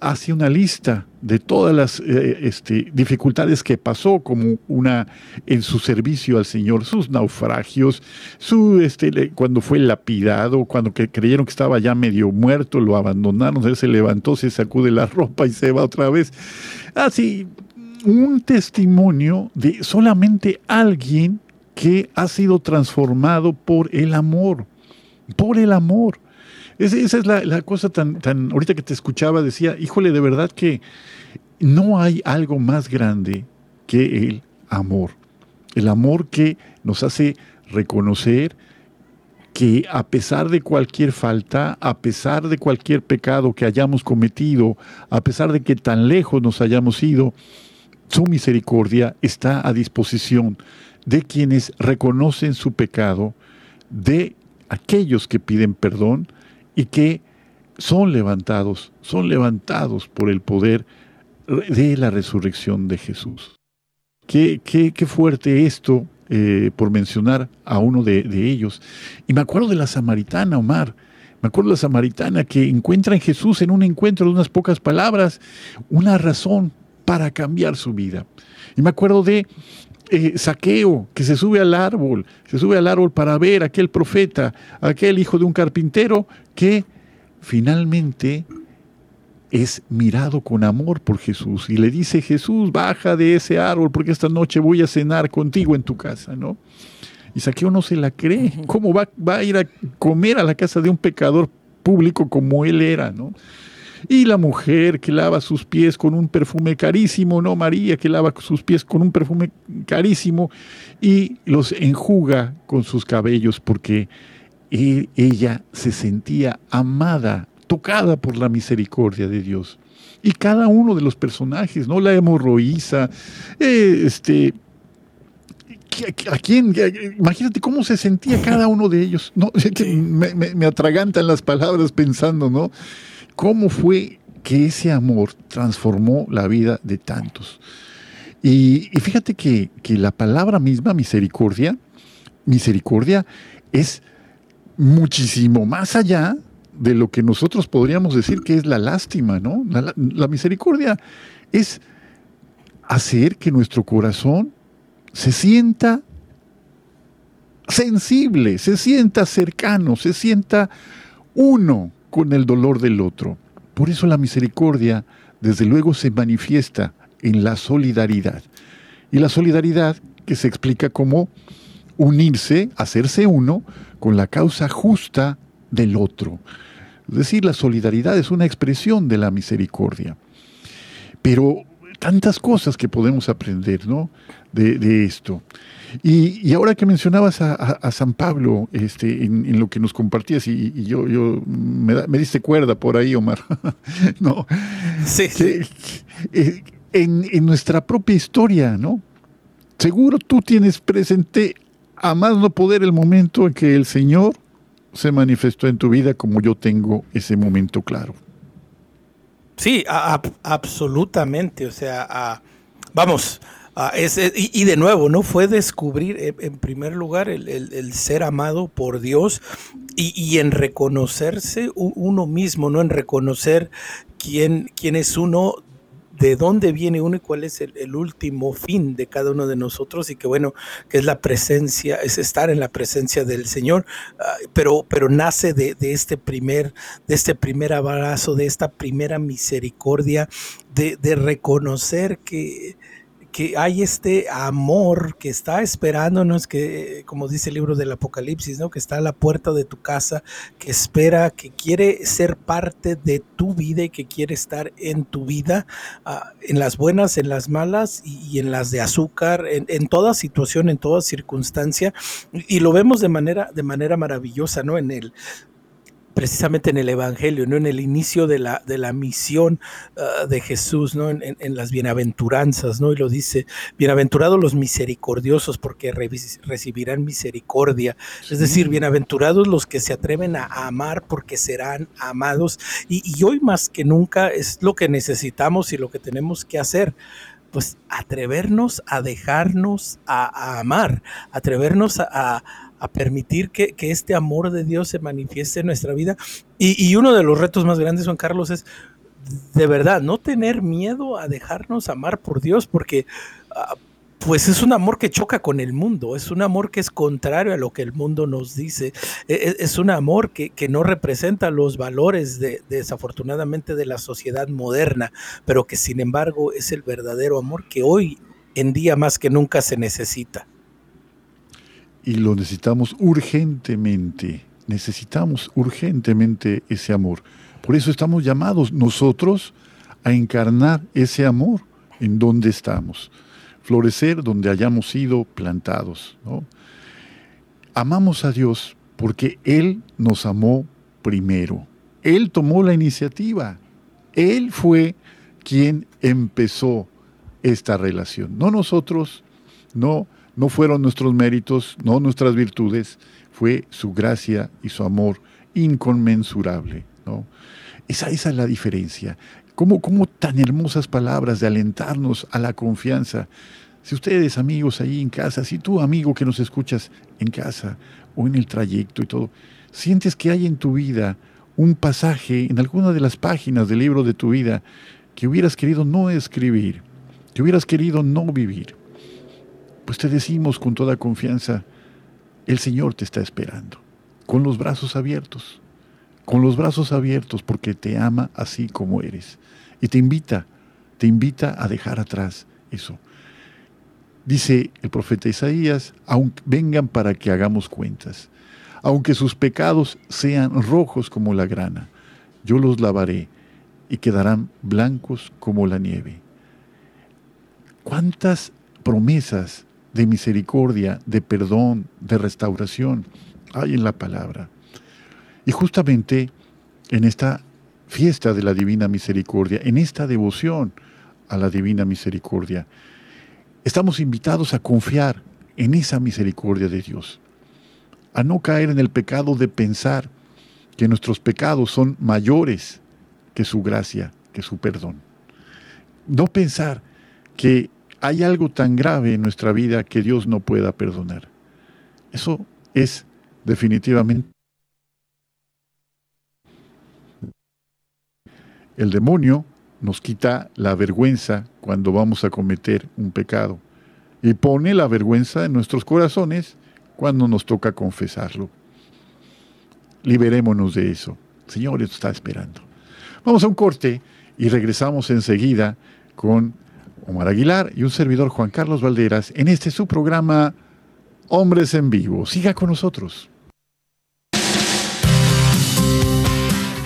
hace una lista de todas las eh, este, dificultades que pasó como una en su servicio al Señor, sus naufragios, su este, cuando fue lapidado, cuando creyeron que estaba ya medio muerto, lo abandonaron, él se levantó, se sacude la (laughs) ropa y se va otra vez. Así, un testimonio de solamente alguien que ha sido transformado por el amor, por el amor esa es la, cosa tan, tan, ahorita que te escuchaba, decía, híjole, de verdad que no hay algo más grande que el amor. El amor que nos hace reconocer que a pesar de cualquier falta, a pesar de cualquier pecado que hayamos cometido, a pesar de que tan lejos nos hayamos ido, su misericordia está a disposición de quienes reconocen su pecado, de aquellos que piden perdón y que son levantados, son levantados por el poder de la resurrección de Jesús. Qué, qué, qué fuerte esto, eh, por mencionar a uno de, de, ellos. Y me acuerdo de la samaritana, Omar. Me acuerdo de la samaritana que encuentra en Jesús en un encuentro de unas pocas palabras una razón para cambiar su vida. Y me acuerdo de eh, saqueo, que se sube al árbol, se sube al árbol para ver a aquel profeta, aquel hijo de un carpintero que finalmente es mirado con amor por Jesús y le dice, Jesús, baja de ese árbol porque esta noche voy a cenar contigo en tu casa, ¿no? Y Saqueo no se la cree. ¿Cómo va, va a ir a comer a la casa de un pecador público como él era, ¿no? Y la mujer que lava sus pies con un perfume carísimo, no María que lava sus pies con un perfume carísimo y los enjuga con sus cabellos porque e, ella se sentía amada, tocada por la misericordia de Dios. Y cada uno de los personajes, ¿no? La hemorroísa, eh, este, ¿A quién? Imagínate cómo se sentía cada uno de ellos. No, (laughs) me, me, atragantan las palabras pensando, ¿no? ¿Cómo fue que ese amor transformó la vida de tantos? Y, fíjate que, que, la palabra misma, misericordia, misericordia es muchísimo más allá de lo que nosotros podríamos decir que es la lástima, ¿no? La, misericordia es hacer que nuestro corazón se sienta sensible, se sienta cercano, se sienta uno con el dolor del otro. Por eso la misericordia, desde luego, se manifiesta en la solidaridad. Y la solidaridad que se explica como unirse, hacerse uno con la causa justa del otro. Es decir, la solidaridad es una expresión de la misericordia. Pero tantas cosas que podemos aprender ¿no? de, esto. Y, ahora que mencionabas a, San Pablo este, en, lo que nos compartías, y, yo, yo me, me, diste cuerda por ahí, Omar, (laughs) ¿no? Sí. Eh, en, en, nuestra propia historia, ¿no? Seguro tú tienes presente a más no poder el momento en que el Señor se manifestó en tu vida como yo tengo ese momento claro. Sí, absolutamente. O sea, vamos, y, de nuevo, ¿no? Fue descubrir eh, en primer lugar el, ser amado por Dios y, y, en reconocerse uno mismo, ¿no? En reconocer quién es uno de dónde viene uno y cuál es el, último fin de cada uno de nosotros y que bueno, que es la presencia, es estar en la presencia del Señor, pero, pero nace de, de, este primer, de este primer abrazo, de esta primera misericordia, de, de reconocer que, que hay este amor que está esperándonos, que como dice el libro del Apocalipsis, ¿no? que está a la puerta de tu casa, que espera, que quiere ser parte de tu vida y que quiere estar en tu vida, ah, en las buenas, en las malas y, en las de azúcar, en, toda situación, en toda circunstancia. Y lo vemos de manera, de manera maravillosa, ¿no? En el precisamente en el Evangelio, ¿no? en el inicio de la, de la misión ah, de Jesús, ¿no? En, las bienaventuranzas, ¿no? y lo dice, bienaventurados los misericordiosos porque recibirán misericordia, es decir, bienaventurados los que se atreven a amar porque serán amados, y, hoy más que nunca es lo que necesitamos y lo que tenemos que hacer pues atrevernos a dejarnos a, amar, atrevernos a, a permitir que, este amor de Dios se manifieste en nuestra vida. Y, uno de los retos más grandes, Juan Carlos, es de verdad no tener miedo a dejarnos amar por Dios, porque ah, pues es un amor que choca con el mundo, es un amor que es contrario a lo que el mundo nos dice, e, e, es, un amor que, no representa los valores de, desafortunadamente de la sociedad moderna, pero que sin embargo es el verdadero amor que hoy en día más que nunca se necesita y lo necesitamos urgentemente. Necesitamos urgentemente ese amor. Por eso estamos llamados nosotros a encarnar ese amor en donde estamos. Florecer donde hayamos sido plantados. Amamos a Dios porque Él nos amó primero. Él tomó la iniciativa. Él fue quien empezó esta relación. No nosotros, no no fueron nuestros méritos, no nuestras virtudes, fue su gracia y su amor inconmensurable. ¿no? Esa, es la diferencia. ¿Cómo, ¿Cómo tan hermosas palabras de alentarnos a la confianza? Si ustedes, amigos, ahí en casa, si tú, amigo que nos escuchas en casa o en el trayecto y todo, sientes que hay en tu vida un pasaje en alguna de las páginas del libro de tu vida que hubieras querido no escribir, que hubieras querido no vivir, pues te decimos con toda confianza, el Señor te está esperando, con los brazos abiertos, con los brazos abiertos porque te ama así como eres. Y te invita, te invita a dejar atrás eso. Dice el profeta Isaías, aunque vengan para que hagamos cuentas, aunque sus pecados sean rojos como la grana, yo los lavaré y quedarán blancos como la nieve. ¿Cuántas promesas de misericordia, de perdón, de restauración hay en la palabra. Y justamente en esta fiesta de la Divina Misericordia, en esta devoción a la Divina Misericordia, estamos invitados a confiar en esa misericordia de Dios, a no caer en el pecado de pensar que nuestros pecados son mayores que su gracia, que su perdón. No pensar que hay algo tan grave en nuestra vida que Dios no pueda perdonar. Eso es definitivamente el demonio nos quita la vergüenza cuando vamos a cometer un pecado y pone la vergüenza en nuestros corazones cuando nos toca confesarlo. Liberémonos de eso. Señor, esto está esperando. Vamos a un corte y regresamos enseguida con Omar Aguilar y un servidor Juan Carlos Valderas en este su programa Hombres en Vivo. Siga con nosotros.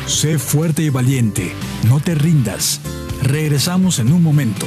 Sé fuerte y valiente, no te rindas. Regresamos en un momento.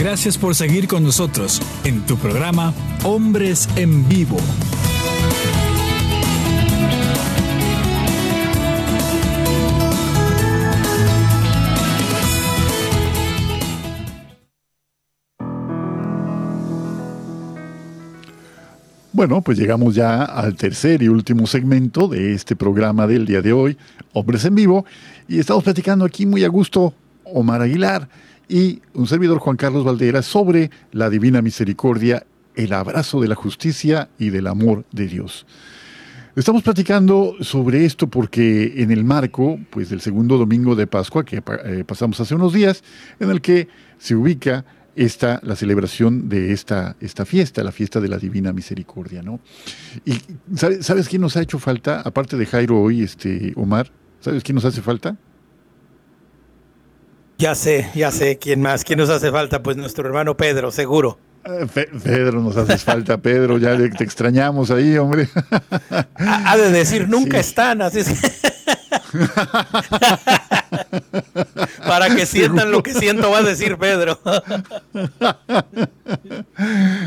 Gracias por seguir con nosotros en tu programa Hombres en Vivo. Bueno, pues llegamos ya al tercer y último segmento de este programa del día de hoy, Hombres en Vivo, y estamos platicando aquí muy a gusto Omar Aguilar y un servidor Juan Carlos Valderas sobre la divina misericordia, el abrazo de la justicia y del amor de Dios. Estamos platicando sobre esto porque en el marco pues, del segundo domingo de Pascua que eh, pasamos hace unos días, en el que se ubica esta, la celebración de esta, esta fiesta, la fiesta de la Divina Misericordia. ¿no? ¿Y ¿sabes, sabes quién nos ha hecho falta, aparte de Jairo hoy, este, Omar? ¿Sabes quién nos hace falta? Ya sé, ya sé quién más. ¿Quién nos hace falta? Pues nuestro hermano Pedro, seguro. Eh, Pedro, nos hace falta, Pedro, ya te extrañamos ahí, hombre. Ha de decir, nunca están, así es. (laughs) Para que sientan lo que siento, va a decir Pedro.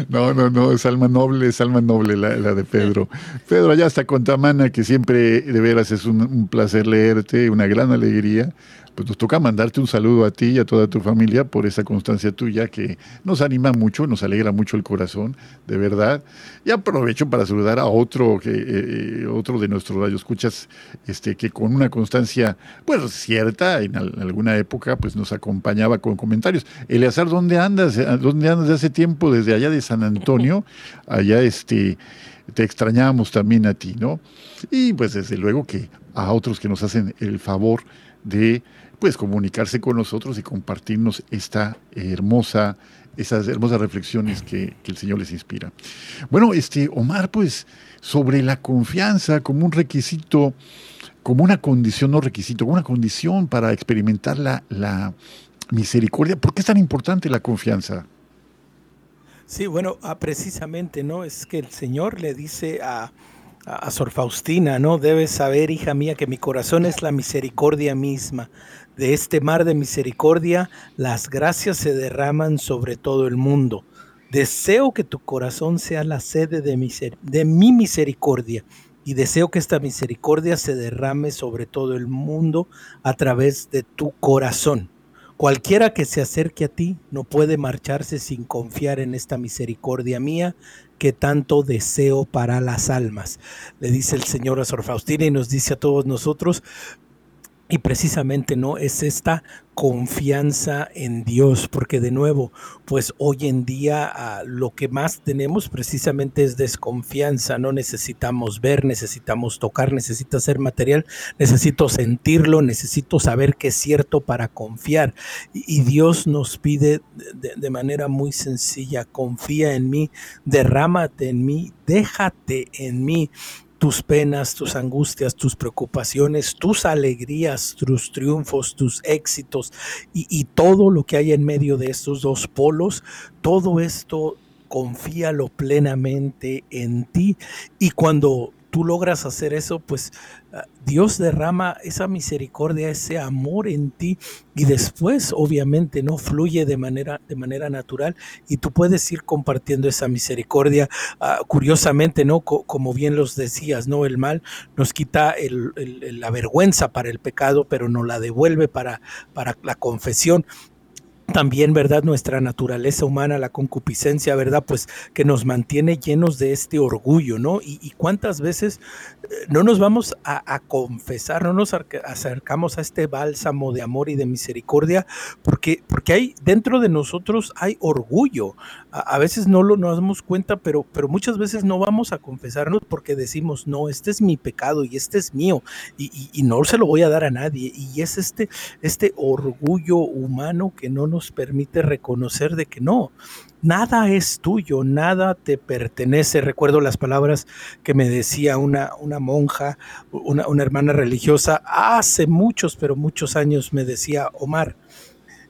No, no, no, es alma noble, es alma noble la, de Pedro. Pedro, allá está con Tamana, que siempre de veras es un placer leerte, una gran alegría pues nos toca mandarte un saludo a ti y a toda tu familia por esa constancia tuya que nos anima mucho, nos alegra mucho el corazón, de verdad. Y aprovecho para saludar a otro que eh, otro de nuestros radioescuchas este que con una constancia pues cierta en, alguna época pues nos acompañaba con comentarios. Eleazar, ¿dónde andas? ¿Dónde andas de hace tiempo desde allá de San Antonio? (laughs) Allá este te extrañamos también a ti, ¿no? Y pues desde luego que a otros que nos hacen el favor de pues comunicarse con nosotros y compartirnos esta hermosa, esas hermosas reflexiones que, el Señor les inspira. Bueno, este, Omar, pues, sobre la confianza como un requisito, como una condición, no requisito, como una condición para experimentar la, la misericordia. ¿Por qué es tan importante la confianza? Sí, bueno, ah, precisamente, ¿no? Es que el Señor le dice a, a Sor Faustina, ¿no? Debes saber, hija mía, que mi corazón es la misericordia misma. De este mar de misericordia, las gracias se derraman sobre todo el mundo. Deseo que tu corazón sea la sede de de mi misericordia y deseo que esta misericordia se derrame sobre todo el mundo a través de tu corazón. Cualquiera que se acerque a ti no puede marcharse sin confiar en esta misericordia mía que tanto deseo para las almas. Le dice el Señor a Sor Faustina y nos dice a todos nosotros, y precisamente no es esta confianza en Dios, porque de nuevo, pues hoy en día ah, lo que más tenemos precisamente es desconfianza, no necesitamos ver, necesitamos tocar, necesita ser material, necesito sentirlo, necesito saber que es cierto para confiar. Y, Dios nos pide de, de manera muy sencilla, confía en mí, derrámate en mí, déjate en mí tus penas, tus angustias, tus preocupaciones, tus alegrías, tus triunfos, tus éxitos y, todo lo que hay en medio de estos dos polos, todo esto confíalo plenamente en ti. Y cuando tú logras hacer eso, pues ah, Dios derrama esa misericordia, ese amor en ti y después obviamente no fluye de manera, de manera natural y tú puedes ir compartiendo esa misericordia. Ah, curiosamente, ¿no? como bien los decías, ¿no? El mal nos quita la vergüenza para el pecado, pero nos la devuelve para, para la confesión también, ¿verdad? Nuestra naturaleza humana, la concupiscencia, ¿verdad? Pues que nos mantiene llenos de este orgullo, ¿no? Y, cuántas veces no nos vamos a, confesar, no nos acercamos a este bálsamo de amor y de misericordia, porque, porque hay dentro de nosotros hay orgullo. A, veces no lo nos damos cuenta, pero, pero muchas veces no vamos a confesarnos porque decimos, no, este es mi pecado y este es mío y, y no se lo voy a dar a nadie. Y es este, este orgullo humano que no nos permite reconocer de que no, nada es tuyo, nada te pertenece. Recuerdo las palabras que me decía una, una monja, una, hermana religiosa, hace muchos, pero muchos años me decía, Omar,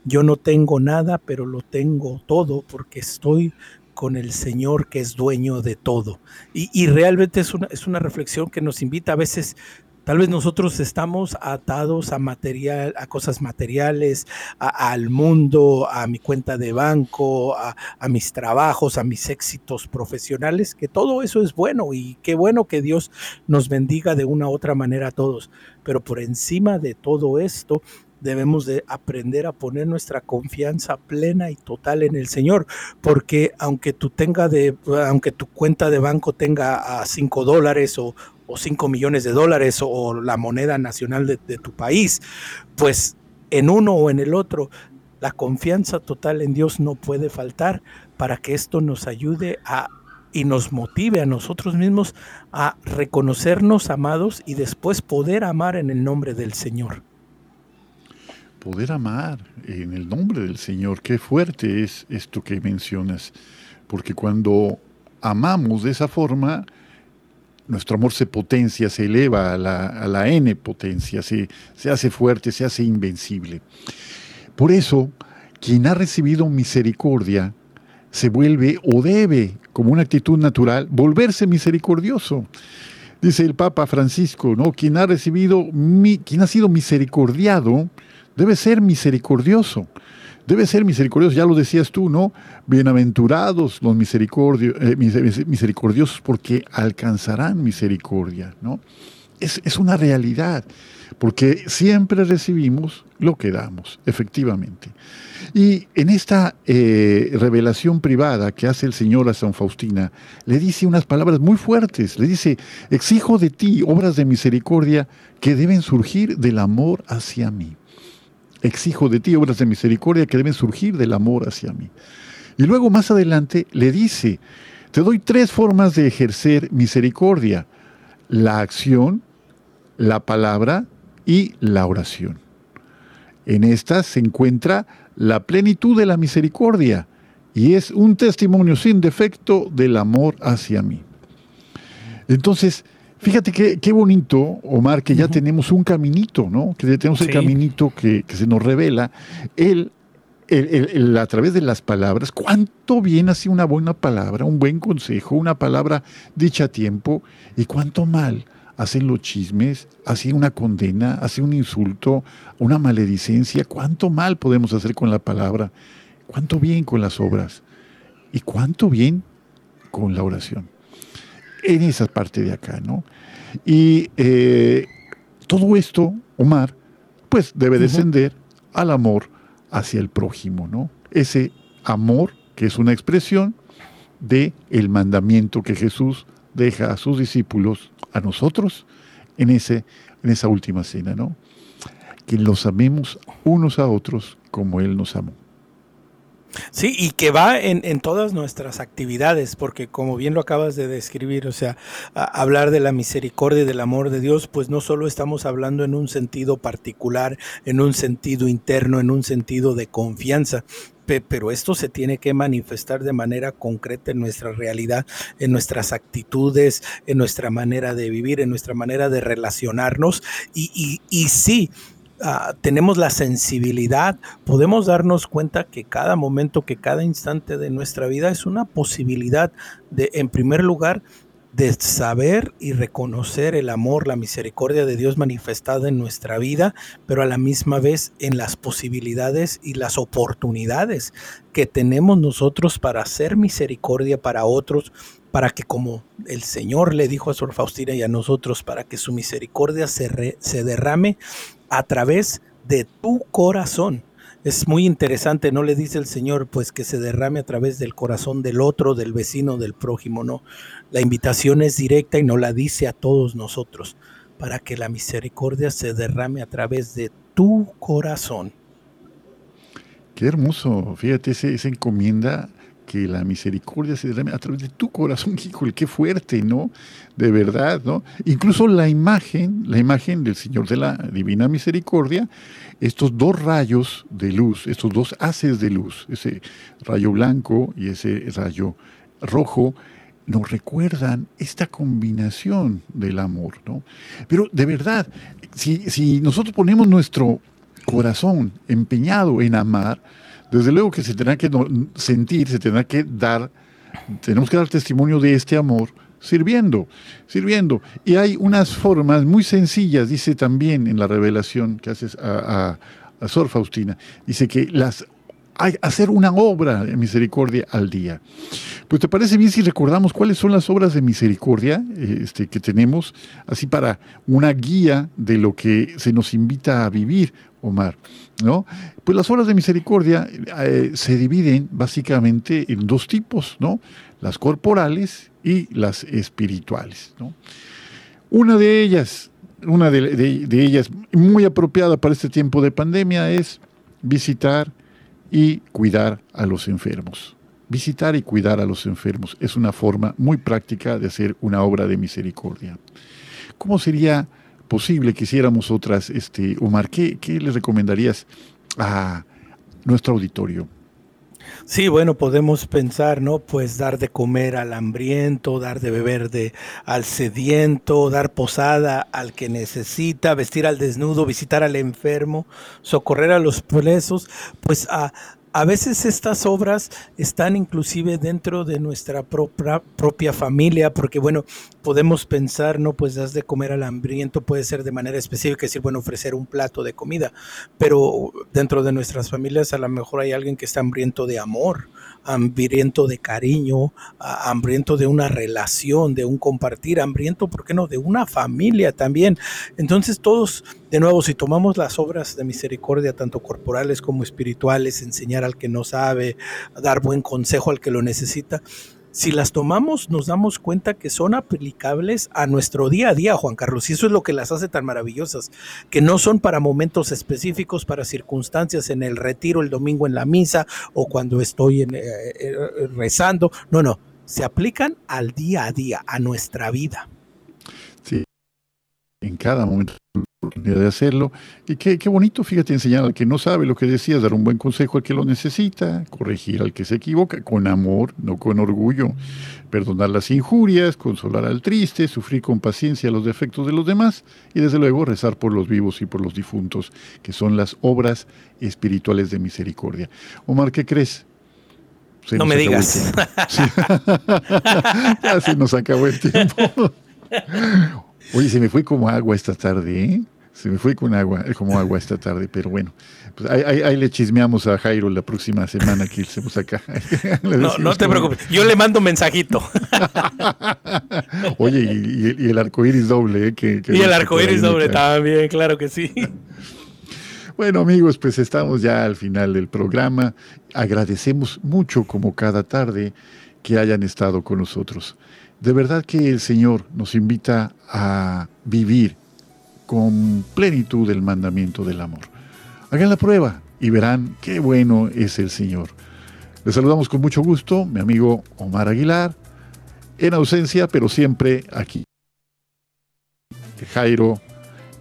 yo no tengo nada, pero lo tengo todo porque estoy con el Señor que es dueño de todo. Y, y realmente es una, es una reflexión que nos invita a veces Tal vez nosotros estamos atados a material, a cosas materiales, al mundo, a mi cuenta de banco, a, mis trabajos, a mis éxitos profesionales, que todo eso es bueno y qué bueno que Dios nos bendiga de una u otra manera a todos. Pero por encima de todo esto, debemos de aprender a poner nuestra confianza plena y total en el Señor, porque aunque tú tenga de, aunque tu cuenta de banco tenga a 5 dólares o, o 5 millones de dólares o la moneda nacional de, tu país, pues en uno o en el otro, la confianza total en Dios no puede faltar para que esto nos ayude a y nos motive a nosotros mismos a reconocernos amados y después poder amar en el nombre del Señor. Poder amar en el nombre del Señor, qué fuerte es esto que mencionas, porque cuando amamos de esa forma, nuestro amor se potencia, se eleva a la, N potencia, se, se hace fuerte, se hace invencible. Por eso, quien ha recibido misericordia se vuelve o debe, como una actitud natural, volverse misericordioso. Dice el Papa Francisco, ¿no? Quien ha recibido, quien ha sido misericordiado, debe ser misericordioso debe ser misericordioso, ya lo decías tú, ¿no? Bienaventurados los eh, misericordiosos porque alcanzarán misericordia, ¿no? Es, una realidad, porque siempre recibimos lo que damos, efectivamente. Y en esta eh, revelación privada que hace el Señor a San Faustina, le dice unas palabras muy fuertes, le dice, exijo de ti obras de misericordia que deben surgir del amor hacia mí exijo de ti obras de misericordia que deben surgir del amor hacia mí. Y luego más adelante le dice, te doy tres formas de ejercer misericordia, la acción, la palabra y la oración. En estas se encuentra la plenitud de la misericordia y es un testimonio sin defecto del amor hacia mí. Entonces, Fíjate qué, bonito, Omar, que ya tenemos un caminito, ¿no? Que tenemos el caminito que, se nos revela. Él, a través de las palabras, cuánto bien hace una buena palabra, un buen consejo, una palabra dicha a tiempo, y cuánto mal hacen los chismes, hace una condena, hace un insulto, una maledicencia. Cuánto mal podemos hacer con la palabra, cuánto bien con las obras, y cuánto bien con la oración en esa parte de acá, ¿no? Y eh, todo esto, Omar, pues debe descender al amor hacia el prójimo, ¿no? Ese amor que es una expresión de el mandamiento que Jesús deja a sus discípulos, a nosotros, en, ese, en esa última cena, ¿no? que los amemos unos a otros como Él nos amó. Sí, y que va en, en, todas nuestras actividades, porque como bien lo acabas de describir, o sea, hablar de la misericordia y del amor de Dios, pues no solo estamos hablando en un sentido particular, en un sentido interno, en un sentido de confianza, pero esto se tiene que manifestar de manera concreta en nuestra realidad, en nuestras actitudes, en nuestra manera de vivir, en nuestra manera de relacionarnos. Y, y, y sí, uh, tenemos la sensibilidad, podemos darnos cuenta que cada momento, que cada instante de nuestra vida es una posibilidad de, en primer lugar, de saber y reconocer el amor, la misericordia de Dios manifestada en nuestra vida, pero a la misma vez en las posibilidades y las oportunidades que tenemos nosotros para hacer misericordia para otros, para que como el Señor le dijo a Sor Faustina y a nosotros, para que su misericordia se, se derrame a través de tu corazón es muy interesante, no le dice el Señor pues que se derrame a través del corazón del otro, del vecino, del prójimo, no. La invitación es directa y no la dice a todos nosotros, para que la misericordia se derrame a través de tu corazón. Qué hermoso, fíjate, esa encomienda que la misericordia se derrame a través de tu corazón, (laughs) híjole, qué fuerte, ¿no? De verdad, ¿no? Incluso la imagen, la imagen del Señor de la Divina Misericordia, estos dos rayos de luz, estos dos haces de luz, ese rayo blanco y ese rayo rojo, nos recuerdan esta combinación del amor, ¿no? Pero de verdad, si, si nosotros ponemos nuestro corazón empeñado en amar, desde luego que se tendrá que sentir, se tendrá que dar, tenemos que dar testimonio de este amor sirviendo, sirviendo. Y hay unas formas muy sencillas, dice también en la revelación que haces a, Sor Faustina, dice que las hay hacer una obra de misericordia al día. Pues te parece bien si recordamos cuáles son las obras de misericordia este, que tenemos, así para una guía de lo que se nos invita a vivir, Omar. ¿no? Pues las obras de misericordia eh, se dividen básicamente en dos tipos, ¿no? Las corporales y las espirituales. Una de ellas, una de, ellas muy apropiada para este tiempo de pandemia es visitar y cuidar a los enfermos. Visitar y cuidar a los enfermos es una forma muy práctica de hacer una obra de misericordia. ¿Cómo sería posible que hiciéramos otras, este, Omar? ¿Qué, qué le recomendarías a nuestro auditorio? Sí, bueno, podemos pensar, ¿no? Pues dar de comer al hambriento, dar de beber de, al sediento, dar posada al que necesita, vestir al desnudo, visitar al enfermo, socorrer a los presos, pues a, a veces estas obras están inclusive dentro de nuestra propia, propia, familia, porque bueno, podemos pensar, no, pues das de comer al hambriento, puede ser de manera específica, decir, bueno, ofrecer un plato de comida, pero dentro de nuestras familias a lo mejor hay alguien que está hambriento de amor, hambriento de cariño, hambriento de una relación, de un compartir, hambriento, ¿por qué no?, de una familia también. Entonces todos, de nuevo, si tomamos las obras de misericordia, tanto corporales como espirituales, enseñar al que no sabe, dar buen consejo al que lo necesita, si las tomamos, nos damos cuenta que son aplicables a nuestro día a día, Juan Carlos, y eso es lo que las hace tan maravillosas, que no son para momentos específicos, para circunstancias en el retiro, el domingo en la misa o cuando estoy eh, eh, rezando, no, no, se aplican al día a día, a nuestra vida. Sí, en cada momento de hacerlo. Y qué, qué, bonito, fíjate, enseñar al que no sabe lo que decías, dar un buen consejo al que lo necesita, corregir al que se equivoca, con amor, no con orgullo, perdonar las injurias, consolar al triste, sufrir con paciencia los defectos de los demás y desde luego rezar por los vivos y por los difuntos, que son las obras espirituales de misericordia. Omar, ¿qué crees? no me digas. (laughs) ya se nos acabó el tiempo. (laughs) Oye, se me fue como agua esta tarde, ¿eh? Se me fue con agua, eh, como agua esta tarde, pero bueno. Pues ahí, le chismeamos a Jairo la próxima semana que estemos acá. (laughs) no, no te preocupes, yo le mando un mensajito. Oye, y, el arco iris doble, ¿eh? Que, y el arco iris doble también, claro que sí. (laughs) Bueno amigos, pues estamos ya al final del programa. Agradecemos mucho como cada tarde que hayan estado con nosotros. De verdad que el Señor nos invita a vivir con plenitud el mandamiento del amor. Hagan la prueba y verán qué bueno es el Señor. Les saludamos con mucho gusto, mi amigo Omar Aguilar, en ausencia, pero siempre aquí. Jairo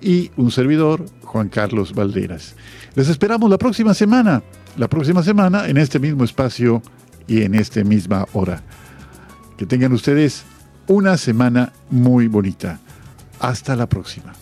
y un servidor, Juan Carlos Valderas. Les esperamos la próxima semana, la próxima semana en este mismo espacio y en esta misma hora. Que tengan ustedes una semana muy bonita. Hasta la próxima.